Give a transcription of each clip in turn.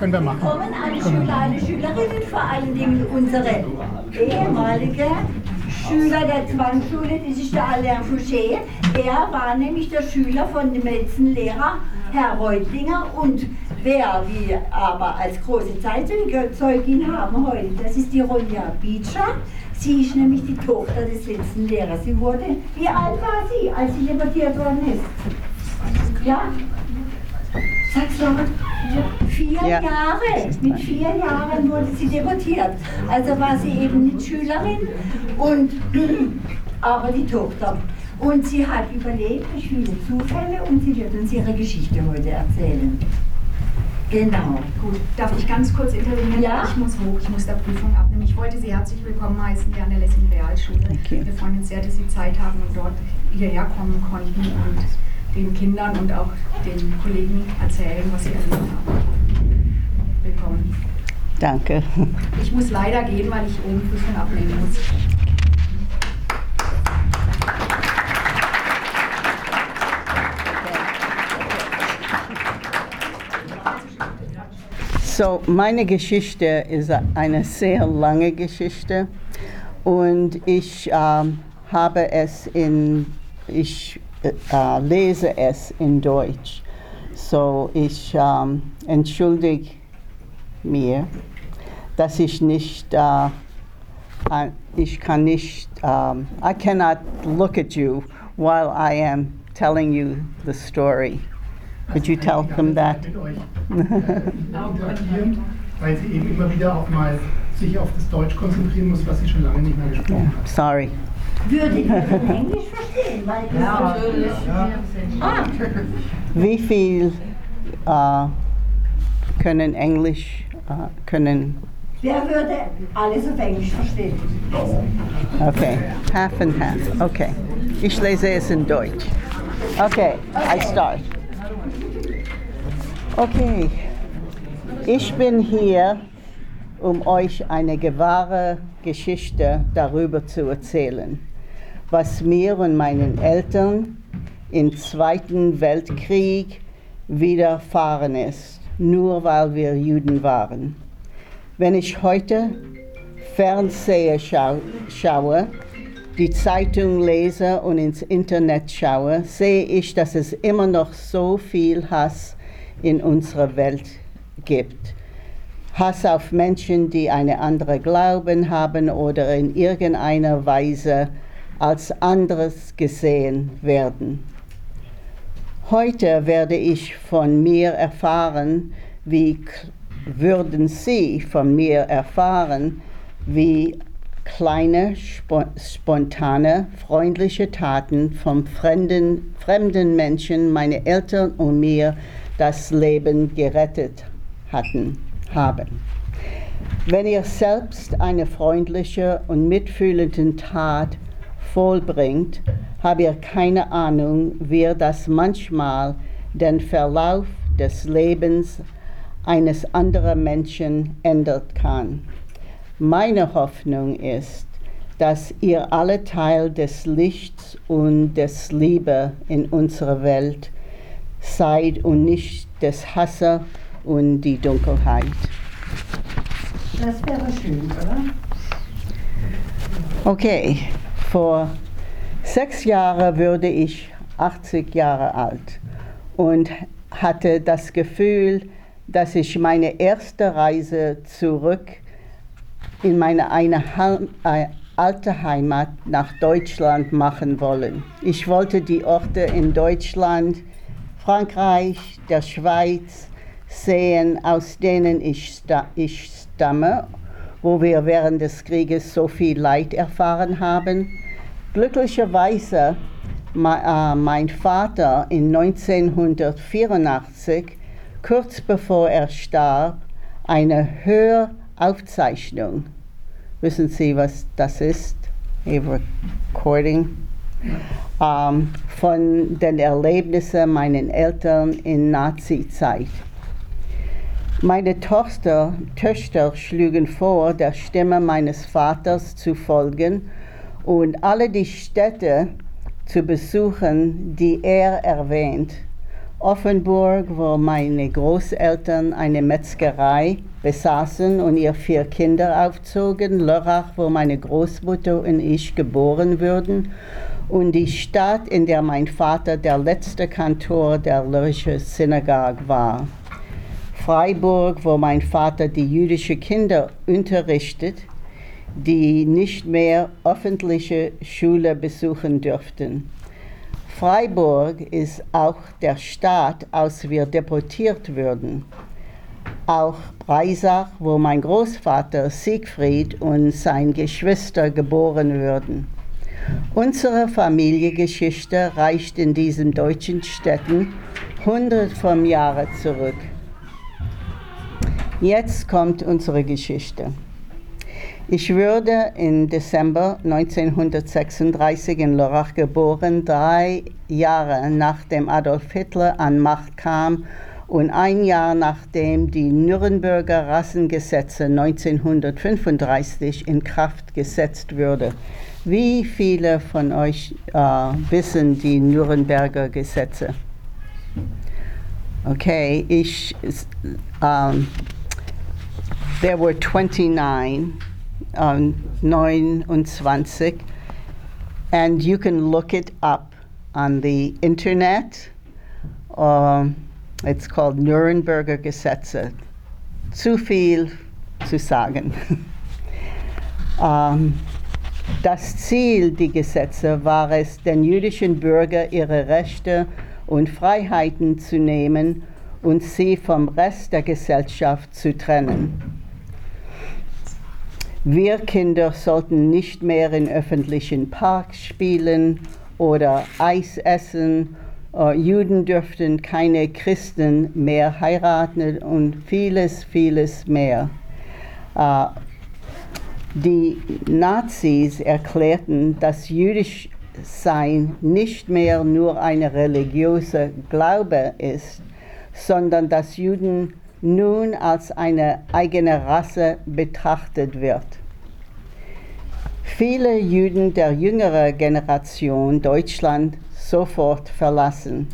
Können wir machen. Kommen alle Schüler, alle Schülerinnen, vor allen Dingen unsere ehemalige Schüler der Zwangsschule, das ist der Alain Fouché. Er war nämlich der Schüler von dem letzten Lehrer, Herr Reutlinger. Und wer wir aber als große Zeitzeugin haben heute, das ist die Ronja Beecher. Sie ist nämlich die Tochter des letzten Lehrers. Sie wurde, wie alt war sie, als sie deportiert worden ist? Ja? Sag's mal. Vier Ja. Jahre. Mit vier Jahren wurde sie deportiert. Also war sie eben nicht Schülerin und aber die Tochter. Und sie hat überlebt durch viele Zufälle und sie wird uns ihre Geschichte heute erzählen. Genau. Gut, darf ich ganz kurz intervenieren? Ja. Ich muss hoch, ich muss der Prüfung abnehmen. Ich wollte Sie herzlich willkommen heißen hier an der Lessing Realschule. Okay. Wir freuen uns sehr, dass Sie Zeit haben und dort hierher kommen konnten und den Kindern und auch den Kollegen erzählen, was Sie erlebt haben. Willkommen. Danke. Ich muss leider gehen, weil ich oben Prüfung abnehmen muss. So, meine Geschichte ist eine sehr lange Geschichte und ich ähm, habe es in, ich äh, lese es in Deutsch. So, ich ähm, entschuldige mir, dass ich nicht, äh, äh, ich kann nicht, um, I cannot look at you while I am telling you the story. Could you tell them that? Mit euch interagieren, weil sie eben immer wieder auch mal sich auf das Deutsch konzentrieren muss, was sie schon lange nicht mehr gesprochen Yeah, hat. sorry. Würdet ihr Englisch verstehen? Weil ja, natürlich. Ah, Wie viel äh, können Englisch, können, wer würde alles auf Englisch verstehen? okay, half and half, okay. Ich lese es in Deutsch. Okay, I start. Okay, ich bin hier, um euch eine wahre Geschichte darüber zu erzählen, was mir und meinen Eltern im Zweiten Weltkrieg widerfahren ist, nur weil wir Juden waren. Wenn ich heute Fernseher schau schaue, die Zeitung lese und ins Internet schaue, sehe ich, dass es immer noch so viel Hass in unserer Welt gibt. Hass auf Menschen, die eine andere Glauben haben oder in irgendeiner Weise als anderes gesehen werden. Heute werde ich von mir erfahren, wie würden Sie von mir erfahren, wie kleine, spo spontane, freundliche Taten von fremden, fremden Menschen, meine Eltern und mir das Leben gerettet hatten, haben. Wenn ihr selbst eine freundliche und mitfühlende Tat vollbringt, habt ihr keine Ahnung, wie das manchmal den Verlauf des Lebens eines anderen Menschen ändern kann. Meine Hoffnung ist, dass ihr alle Teil des Lichts und des Liebe in unserer Welt seid und nicht des Hasses und die Dunkelheit. Das wäre schön, oder? Okay, vor sechs Jahren würde ich 80 Jahre alt und hatte das Gefühl, dass ich meine erste Reise zurück in meine eine Heim, äh, alte Heimat nach Deutschland machen wollen. Ich wollte die Orte in Deutschland, Frankreich, der Schweiz sehen, aus denen ich, sta ich stamme, wo wir während des Krieges so viel Leid erfahren haben. Glücklicherweise äh, mein Vater in 1984, kurz bevor er starb, eine Höraufzeichnung. Wissen Sie, was das ist? A recording. Ähm, von den Erlebnissen meiner Eltern in Nazi-Zeit. Meine Tochter, Töchter schlugen vor, der Stimme meines Vaters zu folgen und alle die Städte zu besuchen, die er erwähnt, Offenburg, wo meine Großeltern eine Metzgerei besaßen und ihr vier Kinder aufzogen, Lörrach, wo meine Großmutter und ich geboren wurden, und die Stadt, in der mein Vater der letzte Kantor der Lörrische Synagoge war. Freiburg, wo mein Vater die jüdischen Kinder unterrichtet, die nicht mehr öffentliche Schule besuchen dürften. Freiburg ist auch der Staat, aus wir deportiert wurden. Auch Breisach, wo mein Großvater Siegfried und sein Geschwister geboren wurden. Unsere Familiengeschichte reicht in diesen deutschen Städten hundert von Jahren zurück. Jetzt kommt unsere Geschichte. Ich wurde im Dezember 1936 in Lörrach geboren, drei Jahre nachdem Adolf Hitler an Macht kam und ein Jahr nachdem die Nürnberger Rassengesetze 1935 in Kraft gesetzt wurde. Wie viele von euch äh, wissen die Nürnberger Gesetze? Okay, ich, um, there were 29, um, 29, and you can look it up on the internet. Um, it's called Nuremberger Gesetze. Zu viel zu sagen. um, das Ziel der Gesetze war es, den jüdischen Bürgern ihre Rechte und Freiheiten zu nehmen und sie vom Rest der Gesellschaft zu trennen. Wir Kinder sollten nicht mehr in öffentlichen Parks spielen oder Eis essen. Uh, Juden dürften keine Christen mehr heiraten und vieles, vieles mehr. Uh, die Nazis erklärten, dass jüdisch sein nicht mehr nur eine religiöse Glaube ist, sondern dass Juden nun als eine eigene Rasse betrachtet wird. Viele Juden der jüngeren Generation Deutschland sofort verlassen.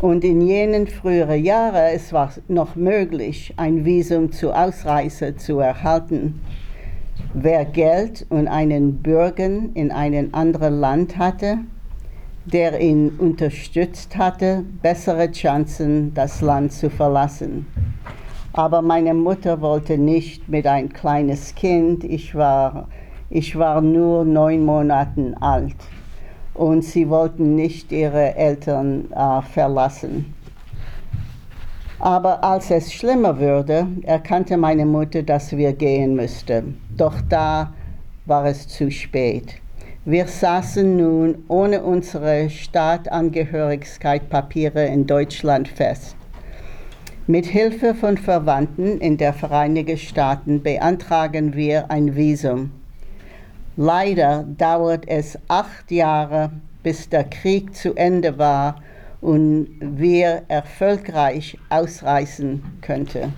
Und in jenen früheren Jahren es war noch möglich, ein Visum zur Ausreise zu erhalten. Wer Geld und einen Bürger in einem anderen Land hatte, der ihn unterstützt hatte, bessere Chancen, das Land zu verlassen. Aber meine Mutter wollte nicht mit ein kleines Kind. Ich war, ich war nur neun Monate alt und sie wollten nicht ihre Eltern äh, verlassen. Aber als es schlimmer wurde, erkannte meine Mutter, dass wir gehen müssten. Doch da war es zu spät. Wir saßen nun ohne unsere Staatangehörigkeitspapiere in Deutschland fest. Mit Hilfe von Verwandten in der Vereinigten Staaten beantragen wir ein Visum. Leider dauert es acht Jahre, bis der Krieg zu Ende war und wir erfolgreich ausreisen könnten.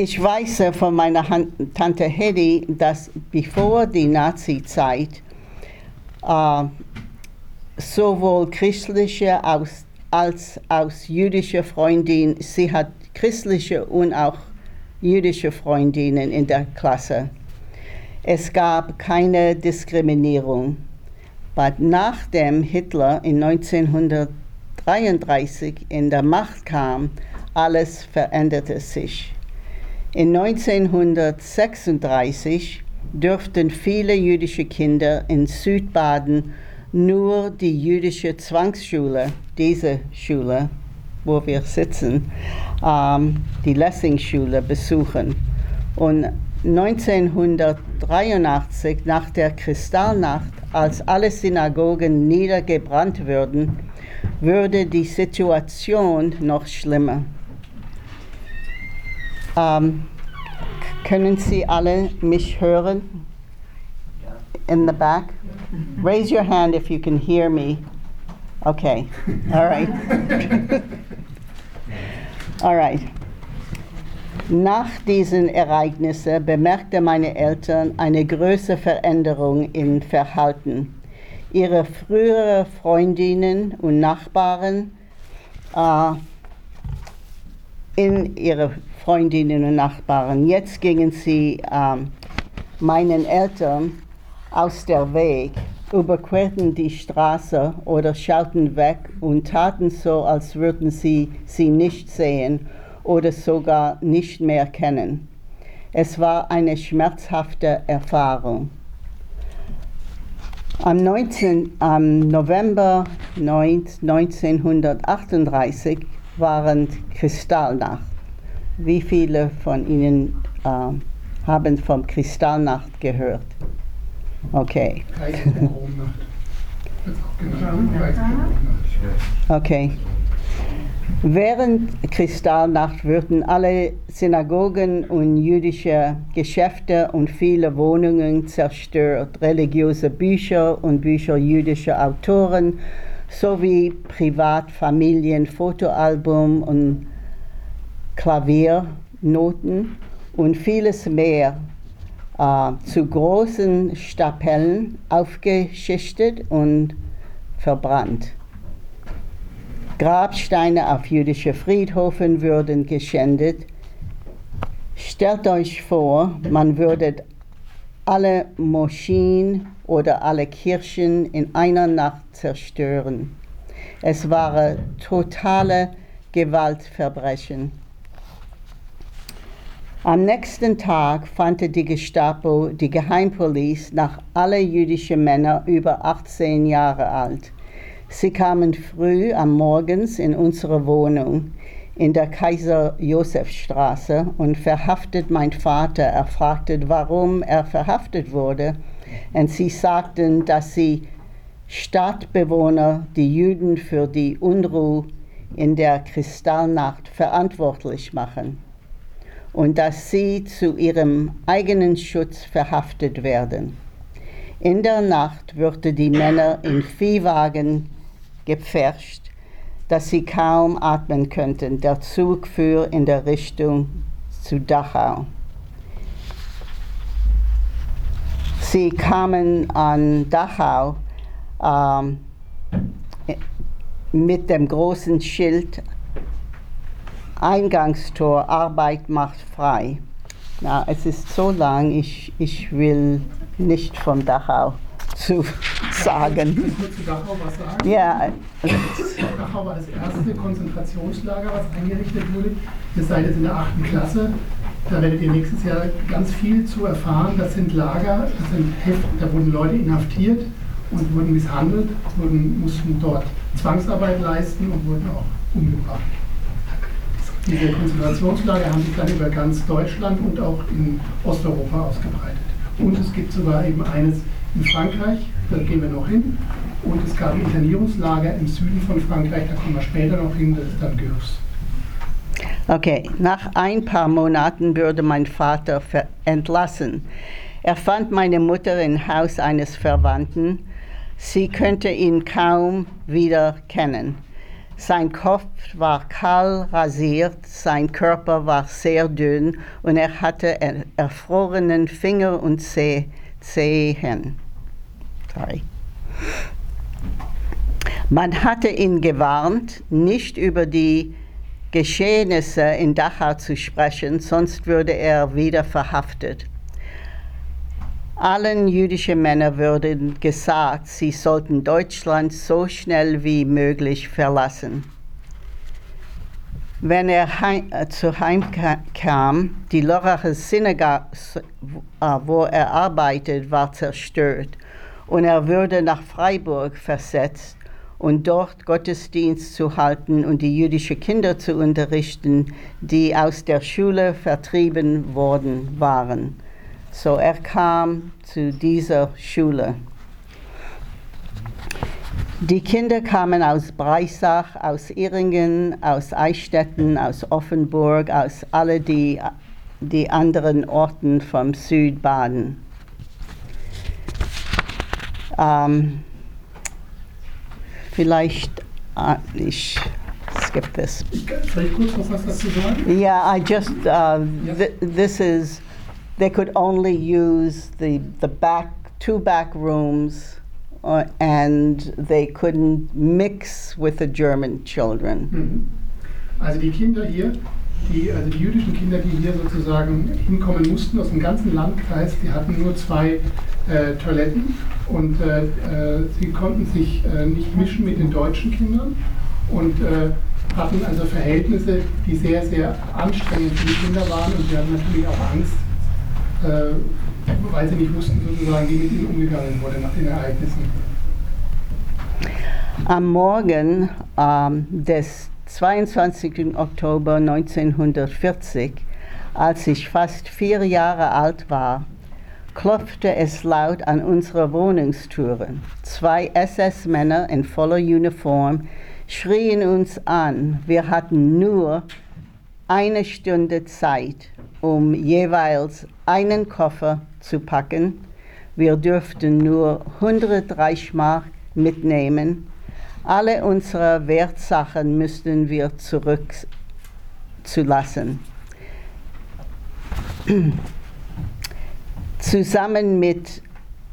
Ich weiß von meiner Tante Hedy, dass bevor die Nazi-Zeit äh, sowohl christliche als, als aus jüdische Freundinnen, sie hat christliche und auch jüdische Freundinnen in der Klasse. Es gab keine Diskriminierung. Aber nachdem Hitler in 1933 in der Macht kam, alles veränderte sich. In 1936 dürften viele jüdische Kinder in Südbaden nur die jüdische Zwangsschule, diese Schule, wo wir sitzen, ähm, die Lessingschule besuchen. Und 1983, nach der Kristallnacht, als alle Synagogen niedergebrannt würden, würde die Situation noch schlimmer. Ähm, können Sie alle mich hören? In the back? Raise your hand if you can hear me. Okay, all right. all right. Nach diesen Ereignissen bemerkte meine Eltern eine große Veränderung im Verhalten. Ihre früheren Freundinnen und Nachbarn äh, in ihre Freundinnen und Nachbarn. Jetzt gingen sie ähm, meinen Eltern aus der Weg, überquerten die Straße oder schauten weg und taten so, als würden sie sie nicht sehen oder sogar nicht mehr kennen. Es war eine schmerzhafte Erfahrung. Am, 19, am November 9, 1938 waren Kristallnacht. Wie viele von Ihnen äh, haben vom Kristallnacht gehört? Okay, okay. Während Kristallnacht wurden alle Synagogen und jüdische Geschäfte und viele Wohnungen zerstört, religiöse Bücher und Bücher jüdischer Autoren sowie Privatfamilien, Fotoalbum und Klaviernoten und vieles mehr äh, zu großen Stapeln aufgeschichtet und verbrannt. Grabsteine auf jüdische Friedhofen würden geschändet. Stellt euch vor, man würde alle Moscheen oder alle Kirchen in einer Nacht zerstören. Es waren totale Gewaltverbrechen. Am nächsten Tag fand die Gestapo, die Geheimpolizei, nach alle jüdischen Männer über 18 Jahre alt. Sie kamen früh am Morgens in unsere Wohnung in der Kaiser-Josef-Straße und verhaftet mein Vater. Er fragte, warum er verhaftet wurde. Und sie sagten, dass sie Stadtbewohner die Juden für die Unruhe in der Kristallnacht verantwortlich machen und dass sie zu ihrem eigenen Schutz verhaftet werden. In der Nacht wurden die Männer in Viehwagen gepfercht, dass sie kaum atmen könnten. Der Zug fuhr in der Richtung zu Dachau. Sie kamen an Dachau ähm, mit dem großen Schild Eingangstor Arbeit macht frei. Na, es ist so lang, ich, ich will nicht von Dachau zu sagen. Ich will kurz zu Dachau was sagen. Ja, Dachau war das erste Konzentrationslager, was eingerichtet wurde. Ihr seid jetzt in der achten Klasse. Da werdet ihr nächstes Jahr ganz viel zu erfahren. Das sind Lager, das sind Heften, da wurden Leute inhaftiert und wurden misshandelt, wurden, mussten dort Zwangsarbeit leisten und wurden auch umgebracht. Diese Konzentrationslager haben sich dann über ganz Deutschland und auch in Osteuropa ausgebreitet. Und es gibt sogar eben eines in Frankreich, da gehen wir noch hin. Und es gab Internierungslager im Süden von Frankreich, da kommen wir später noch hin, das ist dann Gürs. Okay, nach ein paar Monaten wurde mein Vater entlassen. Er fand meine Mutter im Haus eines Verwandten. Sie könnte ihn kaum wieder kennen. Sein Kopf war kahl rasiert, sein Körper war sehr dünn und er hatte er- erfrorenen Finger und Zeh Zehen. Sorry. Man hatte ihn gewarnt, nicht über die Geschehnisse in Dachau zu sprechen, sonst würde er wieder verhaftet. Allen jüdischen Männern wurde gesagt, sie sollten Deutschland so schnell wie möglich verlassen. Wenn er heim, äh, zu Heim ka- kam, die Loracher Synagoge, äh, wo er arbeitet, war zerstört und er wurde nach Freiburg versetzt und dort Gottesdienst zu halten und die jüdischen Kinder zu unterrichten, die aus der Schule vertrieben worden waren. So er kam zu dieser Schule. Die Kinder kamen aus Breisach, aus Iringen, aus Eichstätten, aus Offenburg, aus alle die, die anderen Orten vom Südbaden. Ähm, vielleicht, äh, ich skip this. Soll ich kurz noch was dazu sagen? Yeah, I just, uh, th- this is, they could only use the, the back, two back rooms uh, and they couldn't mix with the German children. Mhm. Also die Kinder hier, die, also die jüdischen Kinder, die hier sozusagen hinkommen mussten aus dem ganzen Landkreis, die hatten nur zwei äh, Toiletten und äh, äh, sie konnten sich äh, nicht mischen mit den deutschen Kindern und äh, hatten also Verhältnisse, die sehr, sehr anstrengend für die Kinder waren und sie hatten natürlich auch Angst, äh, weil sie nicht wussten sozusagen, wie mit ihnen umgegangen wurde nach den Ereignissen. Am Morgen ähm, des 22. Oktober 1940, als ich fast vier Jahre alt war, klopfte es laut an unsere Wohnungstüre. Zwei SS-Männer in voller Uniform schrien uns an. Wir hatten nur eine Stunde Zeit, um jeweils einen Koffer zu packen. Wir dürften nur 100 Reichsmark mitnehmen. Alle unsere Wertsachen müssten wir zurückzulassen. Zusammen mit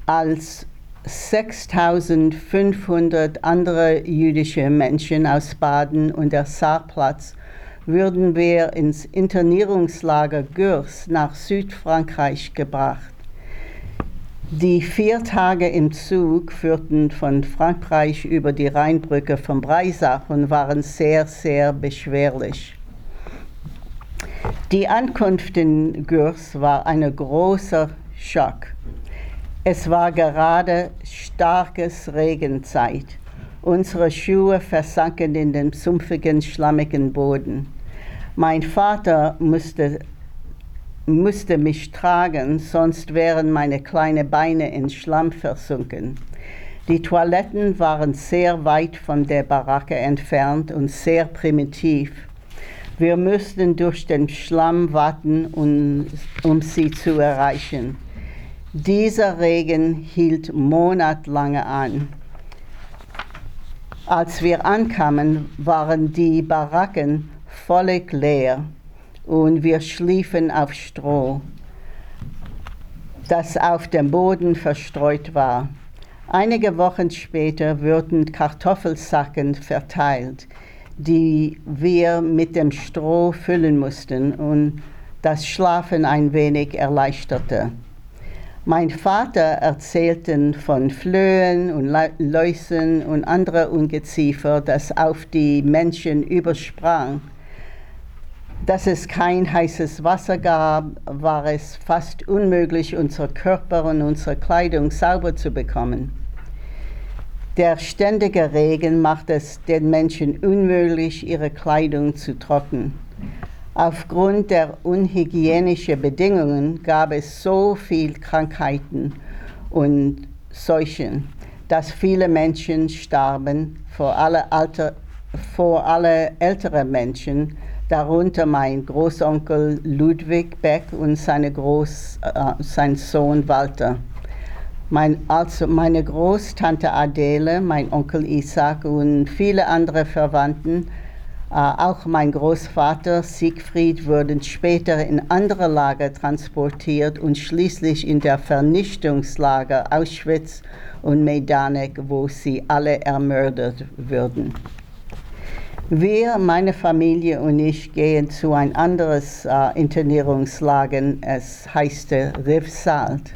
als 6500 andere jüdische Menschen aus Baden und der Saarplatz würden wir ins Internierungslager Gürs nach Südfrankreich gebracht. Die vier Tage im Zug führten von Frankreich über die Rheinbrücke von Breisach und waren sehr, sehr beschwerlich. Die Ankunft in Gürs war ein großer Schock. Es war gerade starkes Regenzeit. Unsere Schuhe versanken in den sumpfigen, schlammigen Boden. Mein Vater musste, musste mich tragen, sonst wären meine kleinen Beine in Schlamm versunken. Die Toiletten waren sehr weit von der Baracke entfernt und sehr primitiv. Wir mussten durch den Schlamm warten, um, um sie zu erreichen. Dieser Regen hielt monatelang an. Als wir ankamen, waren die Baracken völlig leer und wir schliefen auf Stroh, das auf dem Boden verstreut war. Einige Wochen später wurden Kartoffelsacken verteilt, die wir mit dem Stroh füllen mussten und das Schlafen ein wenig erleichterte. Mein Vater erzählte von Flöhen und Läusen und anderen Ungeziefer, das auf die Menschen übersprang. Dass es kein heißes Wasser gab, war es fast unmöglich, unser Körper und unsere Kleidung sauber zu bekommen. Der ständige Regen macht es den Menschen unmöglich, ihre Kleidung zu trocknen. Aufgrund der unhygienischen Bedingungen gab es so viele Krankheiten und Seuchen, dass viele Menschen starben, vor allem Alter, vor alle ältere Menschen, darunter mein Großonkel Ludwig Beck und seine Groß, äh, sein Sohn Walter. Mein, also meine Großtante Adele, mein Onkel Isaac und viele andere Verwandten äh, auch mein Großvater Siegfried wurden später in andere Lager transportiert und schließlich in der Vernichtungslager Auschwitz und Majdanek, wo sie alle ermordet wurden. Wir, meine Familie und ich gehen zu ein anderes äh, Internierungslager, es heißt Riv Salt.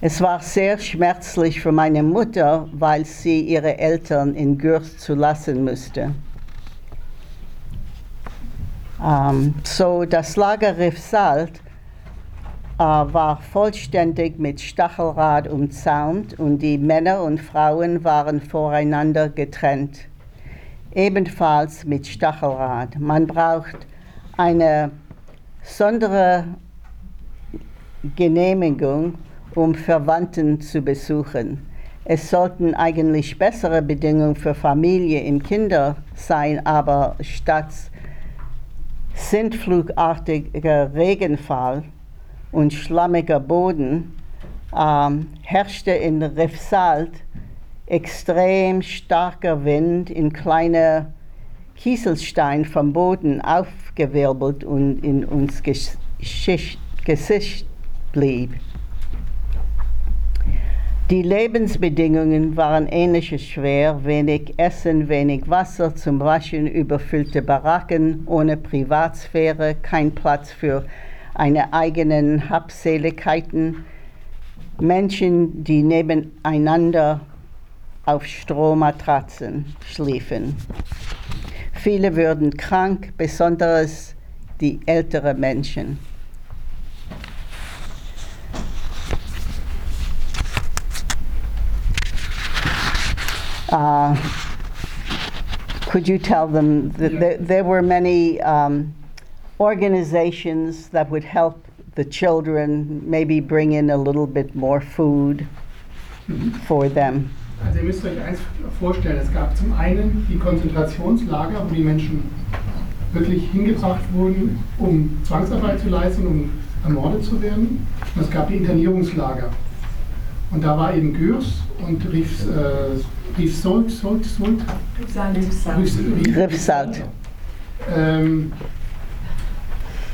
Es war sehr schmerzlich für meine Mutter, weil sie ihre Eltern in Gürst zu lassen musste. Ähm, so das Lager Riff Salt äh, war vollständig mit Stachelrad umzaunt und die Männer und Frauen waren voreinander getrennt. Ebenfalls mit Stachelrad. Man braucht eine besondere Genehmigung um Verwandten zu besuchen. Es sollten eigentlich bessere Bedingungen für Familie und Kinder sein, aber statt sintflugartiger Regenfall und schlammiger Boden ähm, herrschte in Refsalt extrem starker Wind in kleine Kieselstein vom Boden aufgewirbelt und in uns Gesicht blieb. Die Lebensbedingungen waren ähnlich schwer, wenig Essen, wenig Wasser zum Waschen, überfüllte Baracken ohne Privatsphäre, kein Platz für eine eigenen Habseligkeiten, Menschen, die nebeneinander auf Strohmatratzen schliefen. Viele würden krank, besonders die älteren Menschen. Uh, could you tell them that Yeah. there, there were many um, organizations that would help the children, maybe bring in a little bit more food for them? Also ihr müsst euch eins vorstellen, es gab zum einen die Konzentrationslager, wo die Menschen wirklich hingebracht wurden, um Zwangsarbeit zu leisten, um ermordet zu werden. Und es gab die Internierungslager. Und da war eben Gürs und Rief, äh, Rief Solt, Solt, Solt, Rief, Riffsalt. Ähm,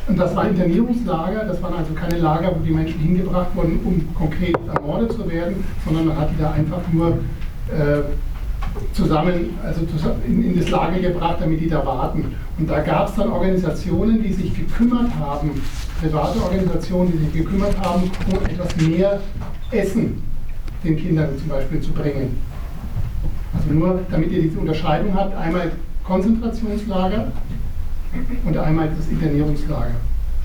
und das waren Internierungslager, das waren also keine Lager, wo die Menschen hingebracht wurden, um konkret ermordet zu werden, sondern man hat die da einfach nur äh, zusammen, also in, in das Lager gebracht, damit die da warten. Und da gab es dann Organisationen, die sich gekümmert haben, private Organisationen, die sich gekümmert haben, um etwas mehr Essen den Kindern zum Beispiel zu bringen. Also nur, damit ihr diese Unterscheidung habt, einmal Konzentrationslager und einmal das Internierungslager.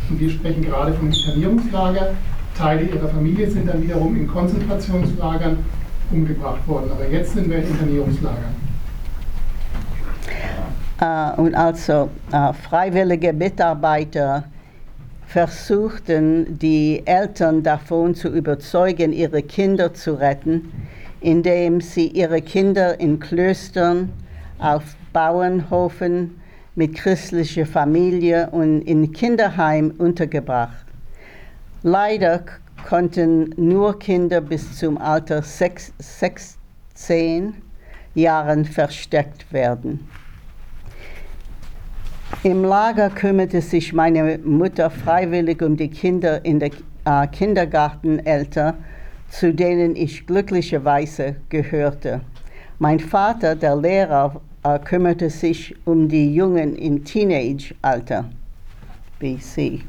Und wir sprechen gerade vom Internierungslager. Teile ihrer Familie sind dann wiederum in Konzentrationslagern umgebracht worden. Aber jetzt sind wir in Internierungslagern. Äh, und also äh, freiwillige Mitarbeiter versuchten, die Eltern davon zu überzeugen, ihre Kinder zu retten, indem sie ihre Kinder in Klöstern, auf Bauernhofen mit christlicher Familie und in Kinderheim untergebracht. Leider konnten nur Kinder bis zum Alter sechs, 16 Jahren versteckt werden. Im Lager kümmerte sich meine Mutter freiwillig um die Kinder in der äh, Kindergarteneltern, zu denen ich glücklicherweise gehörte. Mein Vater, der Lehrer, äh, kümmerte sich um die Jungen im Teenage-Alter, BC.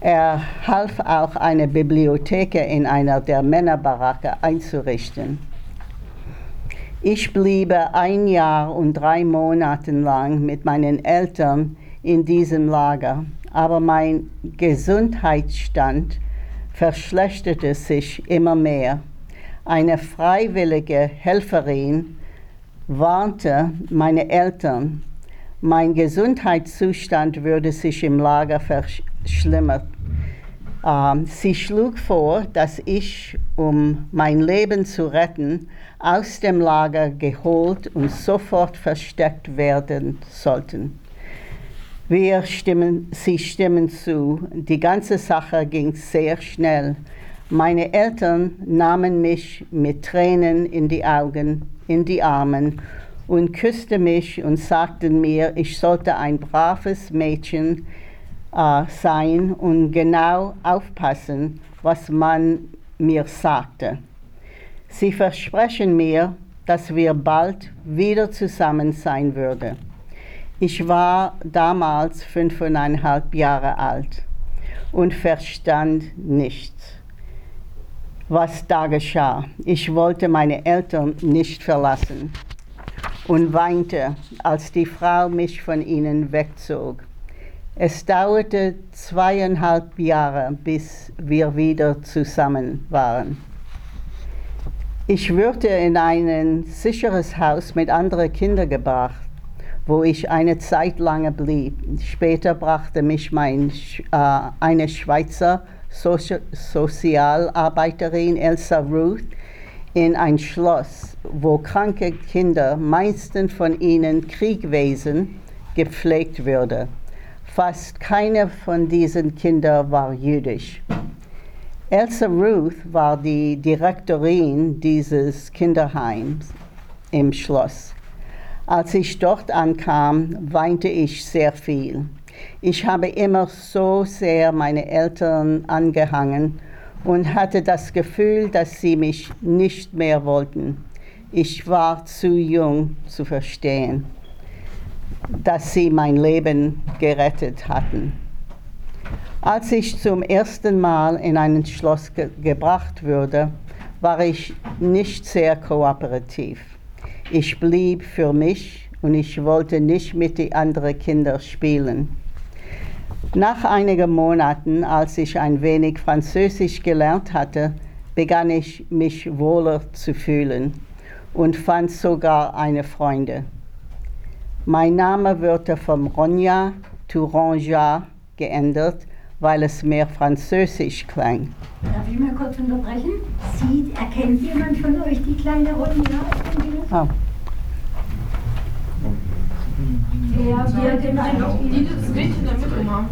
Er half auch eine Bibliothek in einer der Männerbaracke einzurichten. Ich bliebe ein Jahr und drei Monate lang mit meinen Eltern in diesem Lager, aber mein Gesundheitsstand verschlechterte sich immer mehr. Eine freiwillige Helferin warnte meine Eltern, mein Gesundheitszustand würde sich im Lager verschlimmern. Ähm, sie schlug vor, dass ich, um mein Leben zu retten, aus dem Lager geholt und sofort versteckt werden sollten. Wir stimmen, sie stimmen zu. Die ganze Sache ging sehr schnell. Meine Eltern nahmen mich mit Tränen in die Augen, in die Armen und küssten mich und sagten mir, ich sollte ein braves Mädchen äh, sein und genau aufpassen, was man mir sagte. Sie versprechen mir, dass wir bald wieder zusammen sein würden. Ich war damals fünfeinhalb Jahre alt und verstand nichts, was da geschah. Ich wollte meine Eltern nicht verlassen und weinte, als die Frau mich von ihnen wegzog. Es dauerte zweieinhalb Jahre, bis wir wieder zusammen waren. Ich wurde in ein sicheres Haus mit anderen Kindern gebracht, wo ich eine Zeit lang blieb. Später brachte mich mein, äh, eine Schweizer Sozi Sozialarbeiterin Elsa Ruth in ein Schloss, wo kranke Kinder, meistens von ihnen Kriegwesen, gepflegt würde. Fast keiner von diesen Kindern war jüdisch. Elsa Ruth war die Direktorin dieses Kinderheims im Schloss. Als ich dort ankam, weinte ich sehr viel. Ich habe immer so sehr meine Eltern angehangen und hatte das Gefühl, dass sie mich nicht mehr wollten. Ich war zu jung zu verstehen, dass sie mein Leben gerettet hatten. Als ich zum ersten Mal in ein Schloss ge gebracht wurde, war ich nicht sehr kooperativ. Ich blieb für mich und ich wollte nicht mit den anderen Kindern spielen. Nach einigen Monaten, als ich ein wenig Französisch gelernt hatte, begann ich mich wohler zu fühlen und fand sogar eine Freunde. Mein Name wurde vom Ronja zu Ronja geändert, weil es mehr französisch klang. Darf ich mal kurz unterbrechen? Sie, erkennt jemand von euch die kleine Ronja? Oh. Ja, wir den Die das Mädchen in der Mitte machen.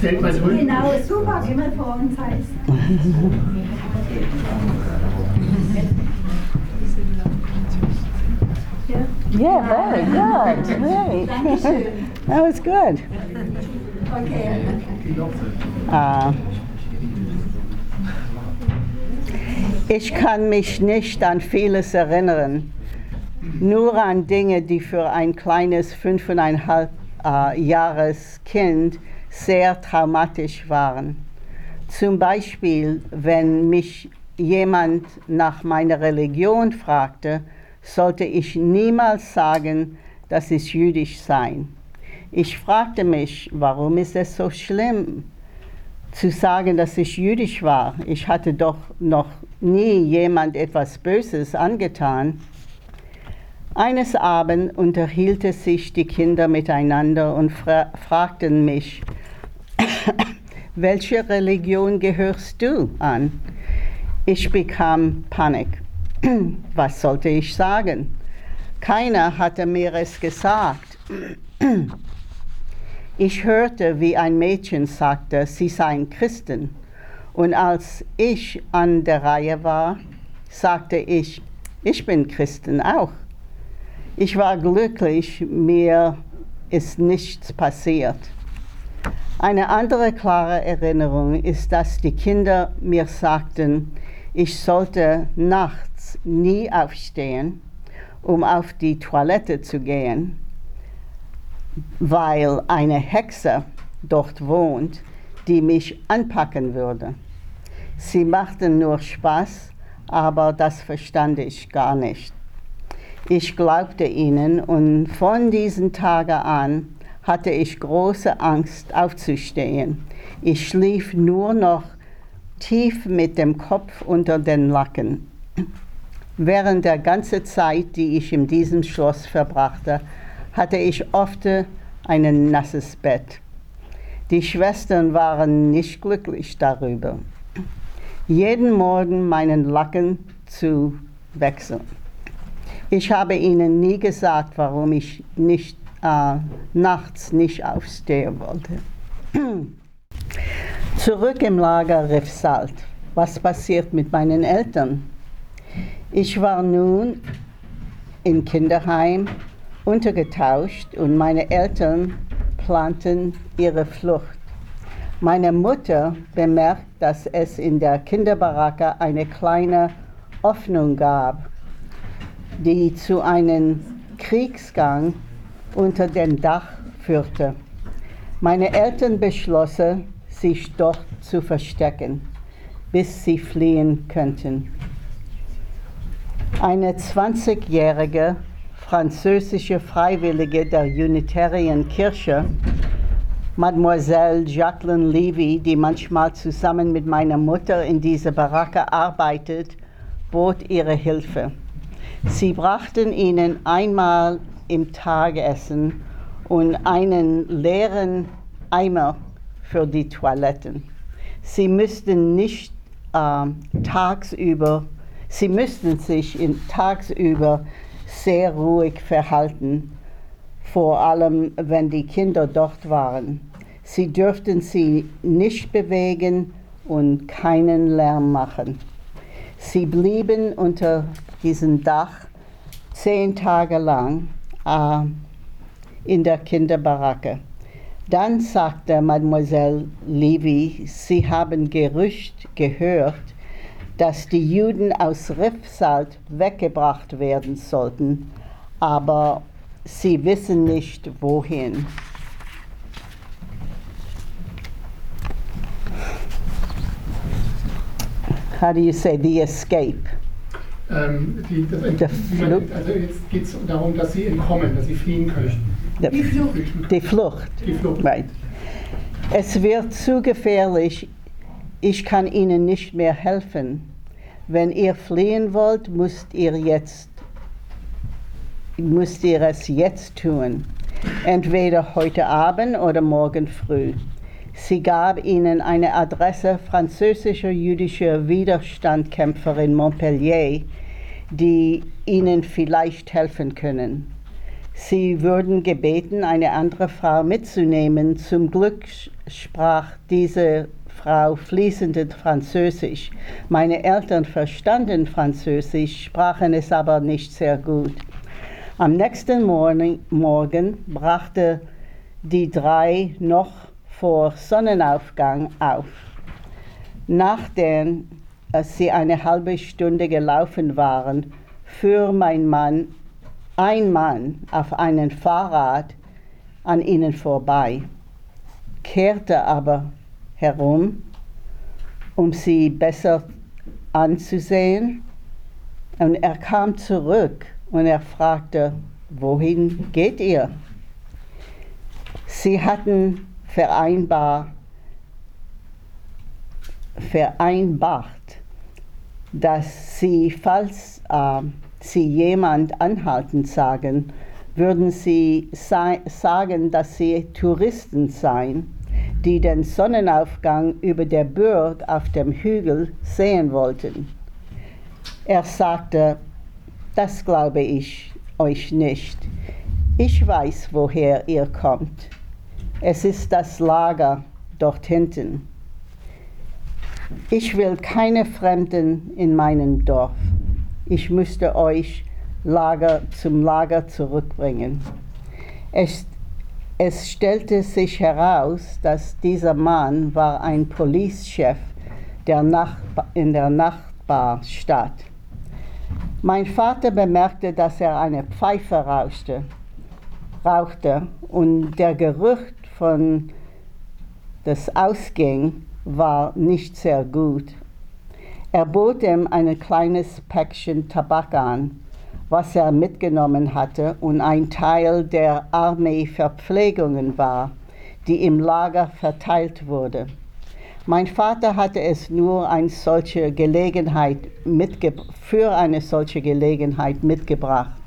Zählt mal drüben. Genau, super, mal vor uns heißt. Yeah, very good. Very. That was good. Okay. Ah. Ich kann mich nicht an vieles erinnern, nur an Dinge, die für ein kleines fünfeinhalb äh, Jahres Kind sehr traumatisch waren. Zum Beispiel, wenn mich jemand nach meiner Religion fragte, sollte ich niemals sagen, dass ich jüdisch sei. Ich fragte mich, warum ist es so schlimm? Zu sagen, dass ich jüdisch war. Ich hatte doch noch nie jemand etwas Böses angetan. Eines Abends unterhielten sich die Kinder miteinander und fra fragten mich, welche Religion gehörst du an? Ich bekam Panik. Was sollte ich sagen? Keiner hatte mir es gesagt. Ich hörte, wie ein Mädchen sagte, sie seien Christen. Und als ich an der Reihe war, sagte ich, ich bin Christen auch. Ich war glücklich, mir ist nichts passiert. Eine andere klare Erinnerung ist, dass die Kinder mir sagten, ich sollte nachts nie aufstehen, um auf die Toilette zu gehen, weil eine Hexe dort wohnt, die mich anpacken würde. Sie machten nur Spaß, aber das verstand ich gar nicht. Ich glaubte ihnen und von diesen Tagen an hatte ich große Angst aufzustehen. Ich schlief nur noch tief mit dem Kopf unter den Lacken. Während der ganzen Zeit, die ich in diesem Schloss verbrachte, hatte ich oft ein nasses Bett. Die Schwestern waren nicht glücklich darüber, jeden Morgen meinen Lacken zu wechseln. Ich habe ihnen nie gesagt, warum ich nicht, äh, nachts nicht aufstehen wollte. Zurück im Lager Riffsalt. Was passiert mit meinen Eltern? Ich war nun im Kinderheim untergetauscht und meine Eltern planten ihre Flucht. Meine Mutter bemerkt, dass es in der Kinderbaracke eine kleine Öffnung gab, die zu einem Kriegsgang unter dem Dach führte. Meine Eltern beschlossen, sich dort zu verstecken, bis sie fliehen könnten. Eine 20-jährige französische Freiwillige der Unitären Kirche, Mademoiselle Jacqueline Levy, die manchmal zusammen mit meiner Mutter in dieser Baracke arbeitet, bot ihre Hilfe. Sie brachten ihnen einmal im Tagessen und einen leeren Eimer für die Toiletten. Sie müssten nicht äh, tagsüber, sie müssten sich in, tagsüber sehr ruhig verhalten, vor allem wenn die Kinder dort waren. Sie dürften sie nicht bewegen und keinen Lärm machen. Sie blieben unter diesem Dach zehn Tage lang äh, in der Kinderbaracke. Dann sagte Mademoiselle Levy, Sie haben Gerücht gehört, dass die Juden aus Riffsalt weggebracht werden sollten, aber Sie wissen nicht wohin. How do you say the escape? Ähm, die, das, Flucht. also jetzt geht es darum, dass sie entkommen, dass sie fliehen können. The, Die Flucht. die Flucht. Die Flucht. Right. Es wird zu gefährlich. Ich kann Ihnen nicht mehr helfen. Wenn ihr fliehen wollt, müsst ihr jetzt müsst ihr es jetzt tun. Entweder heute Abend oder morgen früh. Sie gab ihnen eine Adresse französischer jüdischer Widerstandkämpfer in Montpellier, die ihnen vielleicht helfen können. Sie wurden gebeten, eine andere Frau mitzunehmen. Zum Glück sprach diese Frau fließend Französisch. Meine Eltern verstanden Französisch, sprachen es aber nicht sehr gut. Am nächsten Morgen, Morgen brachte die drei noch vor Sonnenaufgang auf. Nachdem äh, sie eine halbe Stunde gelaufen waren, fuhr mein Mann, ein Mann auf einem Fahrrad an ihnen vorbei, kehrte aber herum, um sie besser anzusehen, und er kam zurück und er fragte, wohin geht ihr? Sie hatten vereinbar, vereinbart, dass sie, falls äh, sie jemand anhalten sagen, würden sie sagen, dass sie Touristen seien, die den Sonnenaufgang über der Burg auf dem Hügel sehen wollten. Er sagte, das glaube ich euch nicht. Ich weiß, woher ihr kommt. Es ist das Lager dort hinten. Ich will keine Fremden in meinem Dorf. Ich müsste euch Lager zum Lager zurückbringen. Es, es stellte sich heraus, dass dieser Mann war ein Polizeichef der in der Nachbarstadt. Mein Vater bemerkte, dass er eine Pfeife rauchte, rauchte und der Geruch von das ausging war nicht sehr gut. Er bot ihm ein kleines Päckchen Tabak an, was er mitgenommen hatte und ein Teil der Armeeverpflegungen war, die im Lager verteilt wurde. Mein Vater hatte es nur eine solche Gelegenheit für eine solche Gelegenheit mitgebracht.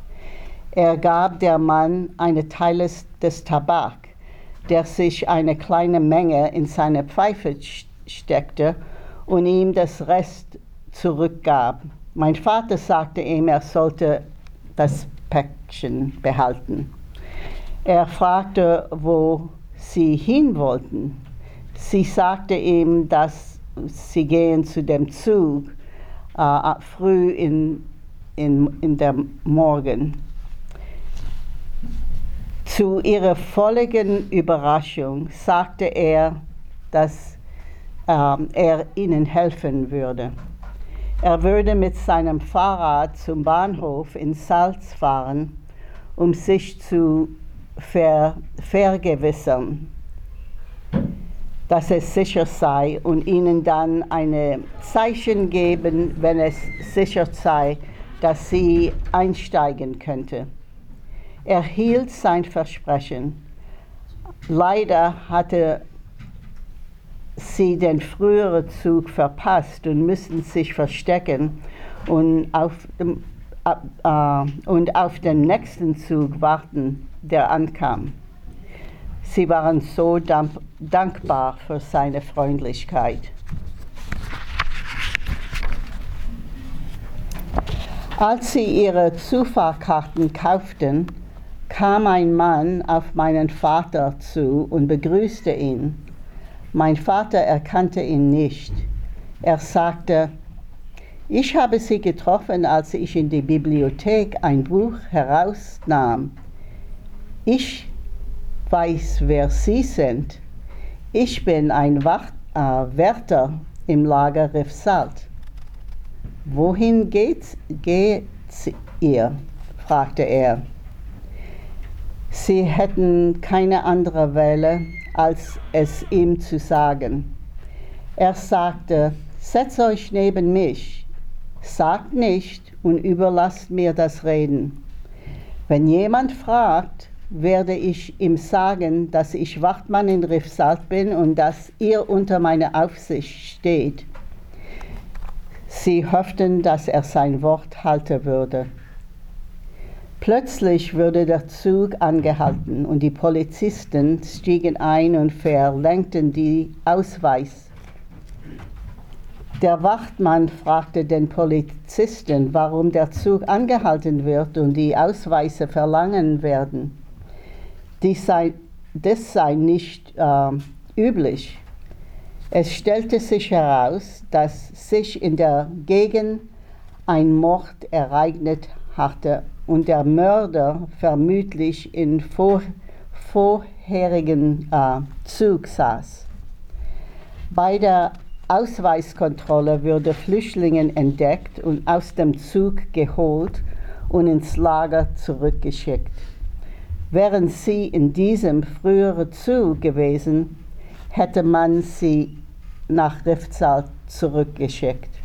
Er gab der Mann einen Teil des, Tabak, der sich eine kleine Menge in seine Pfeife steckte und ihm das Rest zurückgab. Mein Vater sagte ihm, er sollte das Päckchen behalten. Er fragte, wo sie hin wollten. Sie sagte ihm, dass sie gehen zu dem Zug äh, früh in, in, in der Morgen. Zu ihrer völligen Überraschung sagte er, dass ähm, er ihnen helfen würde. Er würde mit seinem Fahrrad zum Bahnhof in Salz fahren, um sich zu ver vergewissern, dass es sicher sei und ihnen dann ein Zeichen geben, wenn es sicher sei, dass sie einsteigen könnte. Er hielt sein Versprechen. Leider hatte sie den früheren Zug verpasst und müssen sich verstecken und auf, dem, äh, und auf den nächsten Zug warten, der ankam. Sie waren so dankbar für seine Freundlichkeit. Als sie ihre Zufahrkarten kauften, kam ein Mann auf meinen Vater zu und begrüßte ihn. Mein Vater erkannte ihn nicht. Er sagte, ich habe Sie getroffen, als ich in die Bibliothek ein Buch herausnahm. Ich weiß, wer Sie sind. Ich bin ein Wacht, äh, Wärter im Lager Riffsalt. Wohin geht's, geht's ihr? fragte er. Sie hätten keine andere Wähle, als es ihm zu sagen. Er sagte, setzt euch neben mich, sagt nicht und überlasst mir das Reden. Wenn jemand fragt, werde ich ihm sagen, dass ich Wachtmann in Riffsalt bin und dass ihr unter meiner Aufsicht steht. Sie hofften, dass er sein Wort halten würde. Plötzlich wurde der Zug angehalten und die Polizisten stiegen ein und verlängten die Ausweis. Der Wachtmann fragte den Polizisten, warum der Zug angehalten wird und die Ausweise verlangen werden. Dies sei, das sei nicht äh, üblich. Es stellte sich heraus, dass sich in der Gegend ein Mord ereignet hatte und der Mörder vermutlich im vor, vorherigen äh, Zug saß. Bei der Ausweiskontrolle wurde Flüchtlinge entdeckt und aus dem Zug geholt und ins Lager zurückgeschickt. Wären sie in diesem früheren Zug gewesen, hätte man sie nach Riffzahl zurückgeschickt.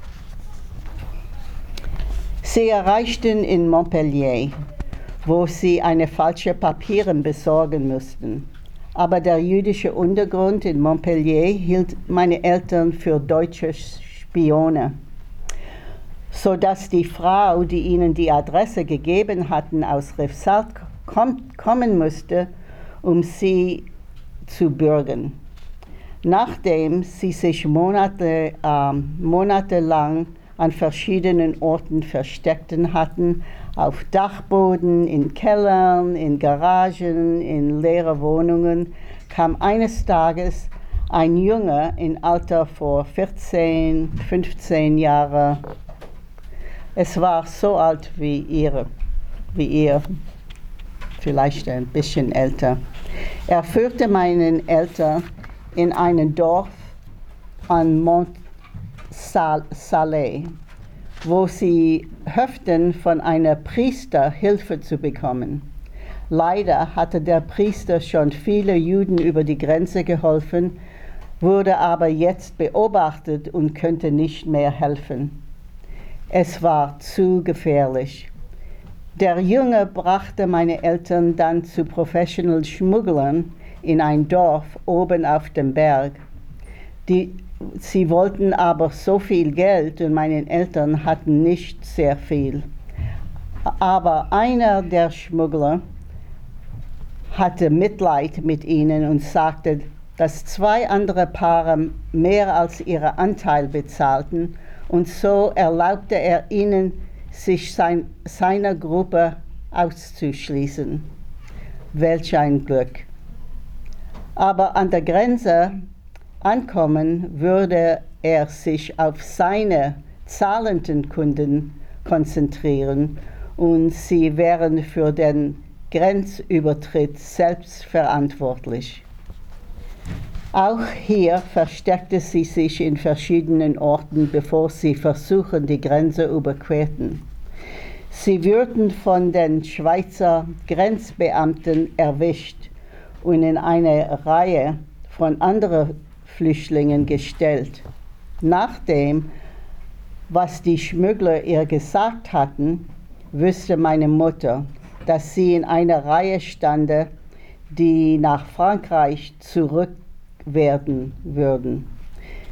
Sie erreichten in Montpellier, wo sie eine falsche Papiere besorgen mussten. Aber der jüdische Untergrund in Montpellier hielt meine Eltern für deutsche Spione, sodass die Frau, die ihnen die Adresse gegeben hatten, aus Riffsalt kommen musste, um sie zu bürgen. Nachdem sie sich Monate, äh, monatelang an verschiedenen Orten versteckten hatten, auf Dachboden, in Kellern, in Garagen, in leere Wohnungen, kam eines Tages ein Junge in Alter vor 14, 15 Jahren. Es war so alt wie ihr, wie ihr, vielleicht ein bisschen älter. Er führte meinen Eltern in ein Dorf an Mont Saleh, wo sie hofften, von einem Priester Hilfe zu bekommen. Leider hatte der Priester schon viele Juden über die Grenze geholfen, wurde aber jetzt beobachtet und könnte nicht mehr helfen. Es war zu gefährlich. Der Junge brachte meine Eltern dann zu Professional Schmugglern in ein Dorf oben auf dem Berg. Die sie wollten aber so viel Geld und meine Eltern hatten nicht sehr viel. Aber einer der Schmuggler hatte Mitleid mit ihnen und sagte, dass zwei andere Paare mehr als ihren Anteil bezahlten und so erlaubte er ihnen, sich sein, seiner Gruppe auszuschließen. Welch ein Glück. Aber an der Grenze ankommen, würde er sich auf seine zahlenden Kunden konzentrieren und sie wären für den Grenzübertritt selbst verantwortlich. Auch hier versteckte sie sich in verschiedenen Orten, bevor sie versuchen, die Grenze überquerten. Sie würden von den Schweizer Grenzbeamten erwischt und in eine Reihe von anderen Flüchtlingen gestellt. Nachdem, was die Schmuggler ihr gesagt hatten, wusste meine Mutter, dass sie in einer Reihe stande, die nach Frankreich zurück werden würden.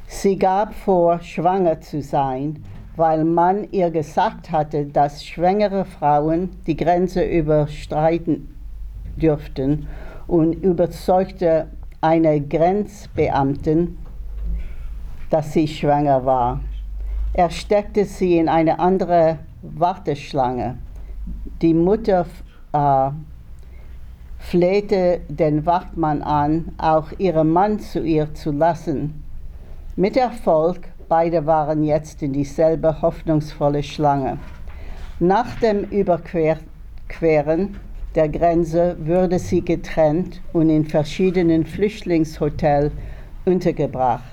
Sie gab vor, schwanger zu sein, weil man ihr gesagt hatte, dass schwangere Frauen die Grenze überstreiten dürften und überzeugte eine Grenzbeamtin, dass sie schwanger war. Er steckte sie in eine andere Warteschlange. Die Mutter äh, flehte den Wachtmann an, auch ihren Mann zu ihr zu lassen. Mit Erfolg, beide waren jetzt in dieselbe hoffnungsvolle Schlange. Nach dem Überqueren der Grenze wurde sie getrennt und in verschiedenen Flüchtlingshotels untergebracht.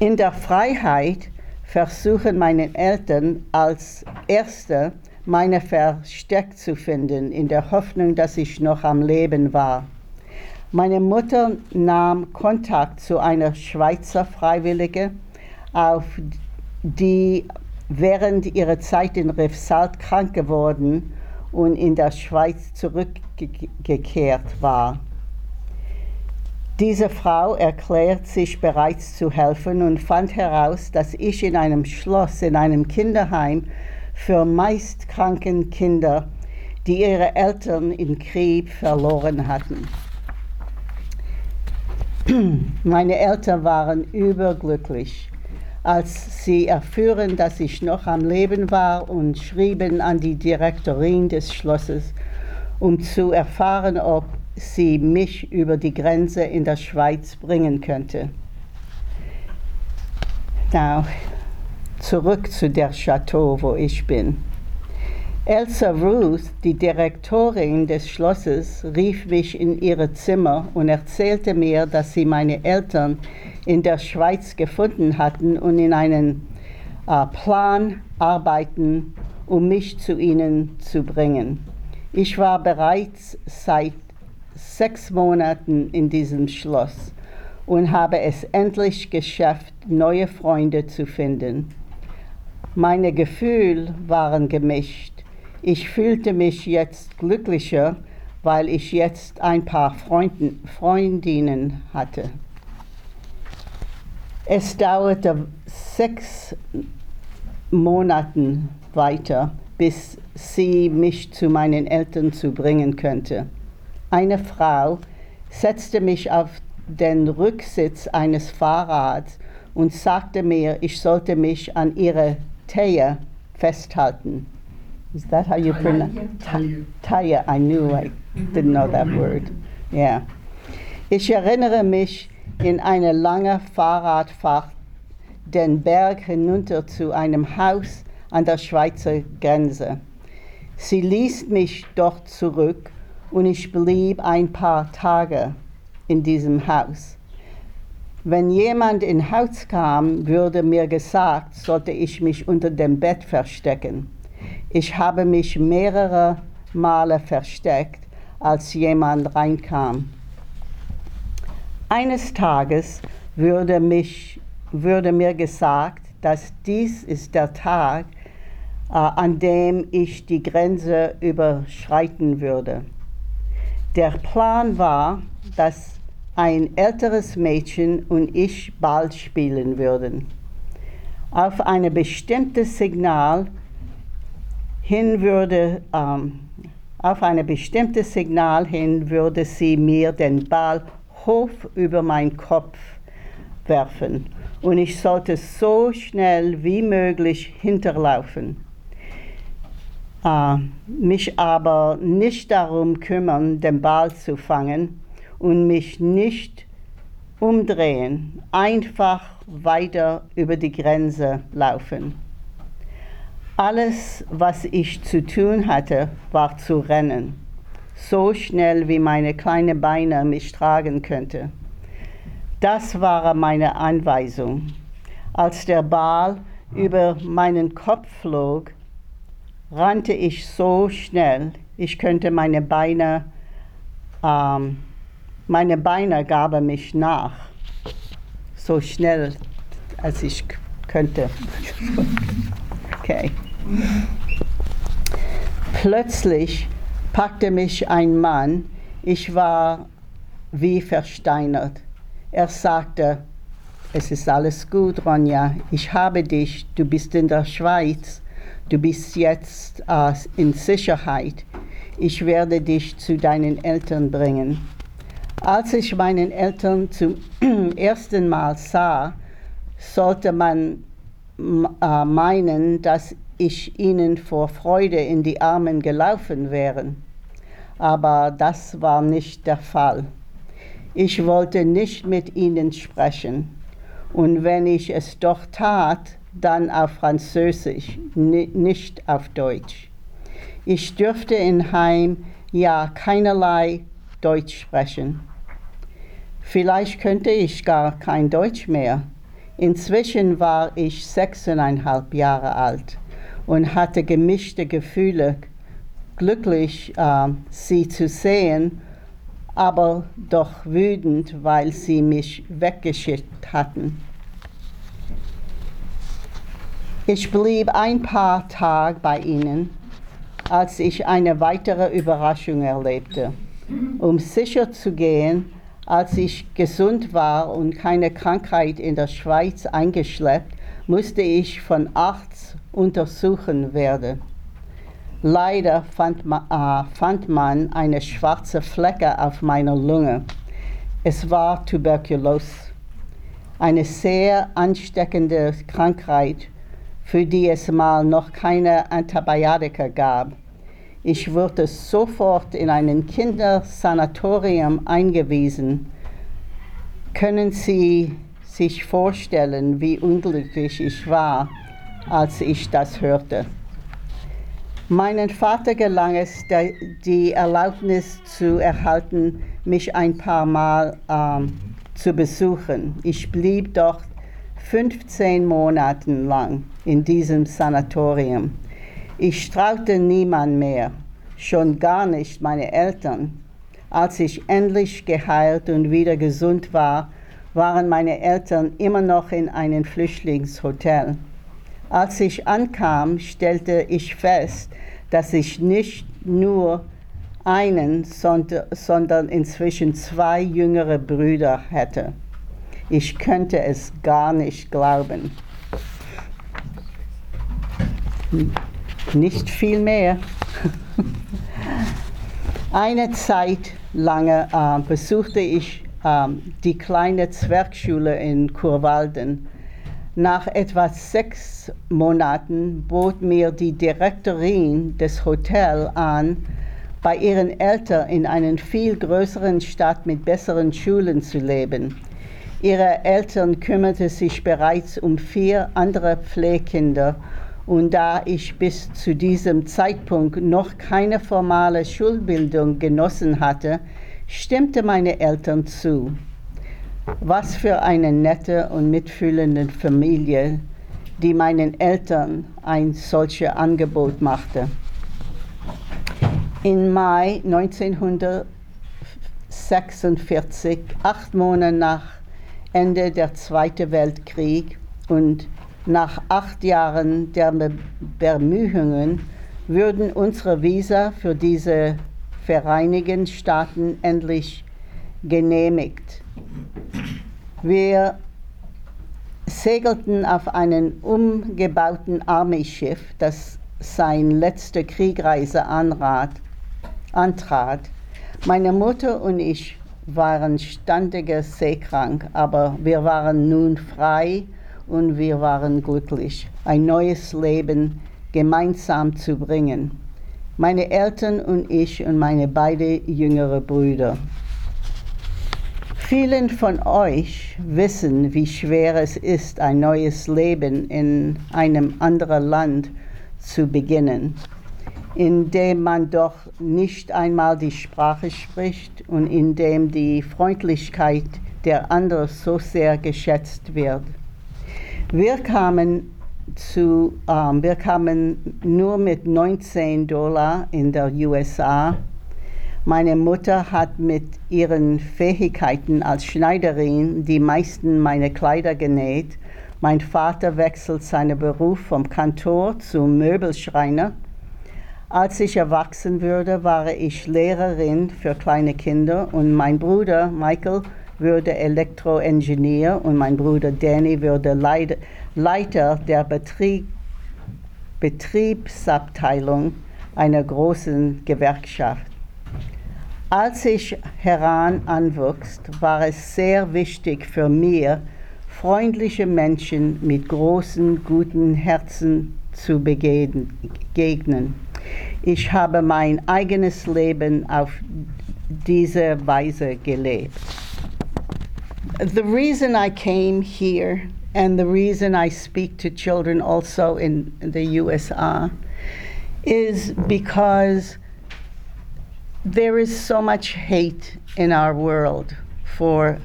In der Freiheit versuchen meine Eltern als Erste meine Versteck zu finden, in der Hoffnung, dass ich noch am Leben war. Meine Mutter nahm Kontakt zu einer Schweizer Freiwillige, auf die während ihrer Zeit in Riffsalt krank geworden und in der Schweiz zurückgekehrt war. Diese Frau erklärt sich bereit zu helfen und fand heraus, dass ich in einem Schloss, in einem Kinderheim für meist kranken Kinder, die ihre Eltern im Krieg verloren hatten. Meine Eltern waren überglücklich als sie erfuhren, dass ich noch am Leben war und schrieben an die Direktorin des Schlosses, um zu erfahren, ob sie mich über die Grenze in der Schweiz bringen könnte. Now, zurück zu der Chateau, wo ich bin. Elsa Ruth, die Direktorin des Schlosses, rief mich in ihr Zimmer und erzählte mir, dass sie meine Eltern in der Schweiz gefunden hatten und in einen äh, Plan arbeiten, um mich zu ihnen zu bringen. Ich war bereits seit sechs Monaten in diesem Schloss und habe es endlich geschafft, neue Freunde zu finden. Meine Gefühle waren gemischt. Ich fühlte mich jetzt glücklicher, weil ich jetzt ein paar Freunden, Freundinnen hatte. Es dauerte sechs Monate weiter, bis sie mich zu meinen Eltern zu bringen könnte. Eine Frau setzte mich auf den Rücksitz eines Fahrrads und sagte mir, ich sollte mich an ihre Tähe festhalten. Is that how you pronounce Taille. Taille? I knew I didn't know that word. Yeah. Ich erinnere mich in eine lange Fahrradfahrt den Berg hinunter zu einem Haus an der Schweizer Grenze. Sie ließ mich dort zurück und ich blieb ein paar Tage in diesem Haus. Wenn jemand ins Haus kam, würde mir gesagt, sollte ich mich unter dem Bett verstecken. Ich habe mich mehrere Male versteckt, als jemand reinkam. Eines Tages würde, mich, würde mir gesagt, dass dies ist der Tag, äh, an dem ich die Grenze überschreiten würde. Der Plan war, dass ein älteres Mädchen und ich Ball spielen würden. Auf ein bestimmtes Signal hin würde, ähm, auf ein bestimmtes Signal hin würde sie mir den Ball hoch über meinen Kopf werfen und ich sollte so schnell wie möglich hinterlaufen. Äh, mich aber nicht darum kümmern, den Ball zu fangen und mich nicht umdrehen, einfach weiter über die Grenze laufen. Alles, was ich zu tun hatte, war zu rennen, so schnell wie meine kleinen Beine mich tragen könnte. Das war meine Anweisung. Als der Ball über meinen Kopf flog, rannte ich so schnell, ich könnte meine Beine, ähm, meine Beine gaben mich nach, so schnell, als ich könnte. Okay. Plötzlich packte mich ein Mann, ich war wie versteinert. Er sagte, es ist alles gut, Ronja, ich habe dich, du bist in der Schweiz, du bist jetzt äh, in Sicherheit, ich werde dich zu deinen Eltern bringen. Als ich meinen Eltern zum ersten Mal sah, sollte man äh, meinen, dass ich ihnen vor Freude in die Armen gelaufen wäre. Aber das war nicht der Fall. Ich wollte nicht mit ihnen sprechen. Und wenn ich es doch tat, dann auf Französisch, nicht auf Deutsch. Ich dürfte in Heim ja keinerlei Deutsch sprechen. Vielleicht könnte ich gar kein Deutsch mehr. Inzwischen war ich sechseinhalb Jahre alt und hatte gemischte Gefühle, glücklich äh, sie zu sehen, aber doch wütend, weil sie mich weggeschickt hatten. Ich blieb ein paar Tage bei ihnen, als ich eine weitere Überraschung erlebte. Um sicher zu gehen, als ich gesund war und keine Krankheit in der Schweiz eingeschleppt, musste ich von Arzt untersuchen werden. Leider fand man, äh, fand man eine schwarze Flecke auf meiner Lunge. Es war Tuberkulose, eine sehr ansteckende Krankheit, für die es mal noch keine Antibiotika gab. Ich wurde sofort in ein Kindersanatorium eingewiesen. Können Sie sich vorstellen, wie unglücklich ich war, als ich das hörte? Meinem Vater gelang es, die Erlaubnis zu erhalten, mich ein paar Mal ähm, zu besuchen. Ich blieb dort 15 Monate lang in diesem Sanatorium. Ich traute niemand mehr, schon gar nicht meine Eltern. Als ich endlich geheilt und wieder gesund war, waren meine Eltern immer noch in einem Flüchtlingshotel. Als ich ankam, stellte ich fest, dass ich nicht nur einen, sondern inzwischen zwei jüngere Brüder hätte. Ich könnte es gar nicht glauben. Nicht viel mehr. Eine Zeit lang äh, besuchte ich äh, die kleine Zwergschule in Kurwalden. Nach etwa sechs Monaten bot mir die Direktorin des Hotels an, bei ihren Eltern in einer viel größeren Stadt mit besseren Schulen zu leben. Ihre Eltern kümmerten sich bereits um vier andere Pflegekinder und da ich bis zu diesem Zeitpunkt noch keine formale Schulbildung genossen hatte, stimmte meine Eltern zu. Was für eine nette und mitfühlende Familie, die meinen Eltern ein solches Angebot machte. Im Mai 1946, acht Monate nach Ende der Zweiten Weltkrieg und nach acht Jahren der Bemühungen würden unsere Visa für diese Vereinigten Staaten endlich genehmigt. Wir segelten auf einem umgebauten Armeeschiff, das seine letzte Kriegreise anrat, antrat. Meine Mutter und ich waren standige seekrank, aber wir waren nun frei und wir waren glücklich, ein neues Leben gemeinsam zu bringen. Meine Eltern und ich und meine beiden jüngeren Brüder. Vielen von euch wissen, wie schwer es ist, ein neues Leben in einem anderen Land zu beginnen, in dem man doch nicht einmal die Sprache spricht und in dem die Freundlichkeit der anderen so sehr geschätzt wird. Wir kamen, zu, ähm, wir kamen nur mit 19 Dollar in der USA. Meine Mutter hat mit ihren Fähigkeiten als Schneiderin die meisten meiner Kleider genäht. Mein Vater wechselt seinen Beruf vom Kantor zum Möbelschreiner. Als ich erwachsen wurde, war ich Lehrerin für kleine Kinder und mein Bruder Michael würde Elektroingenieur und mein Bruder Danny würde Leiter der Betrieb, Betriebsabteilung einer großen Gewerkschaft. Als ich herananwuchs, war es sehr wichtig für mich, freundliche Menschen mit großen, guten Herzen zu begegnen. Ich habe mein eigenes Leben auf diese Weise gelebt. the reason I came here and the reason I speak to children also in the USA is because there is so much hate in our world for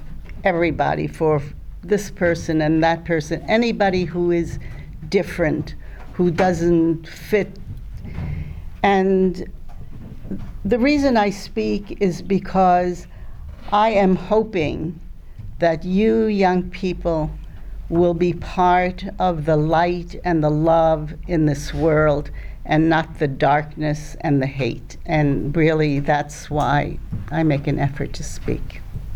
everybody, for this person and that person, anybody who is different, who doesn't fit. And the reason I speak is because I am hoping that you young people will be part of the light and the love in this world and not the darkness and the hate. And really, that's why I make an effort to speak.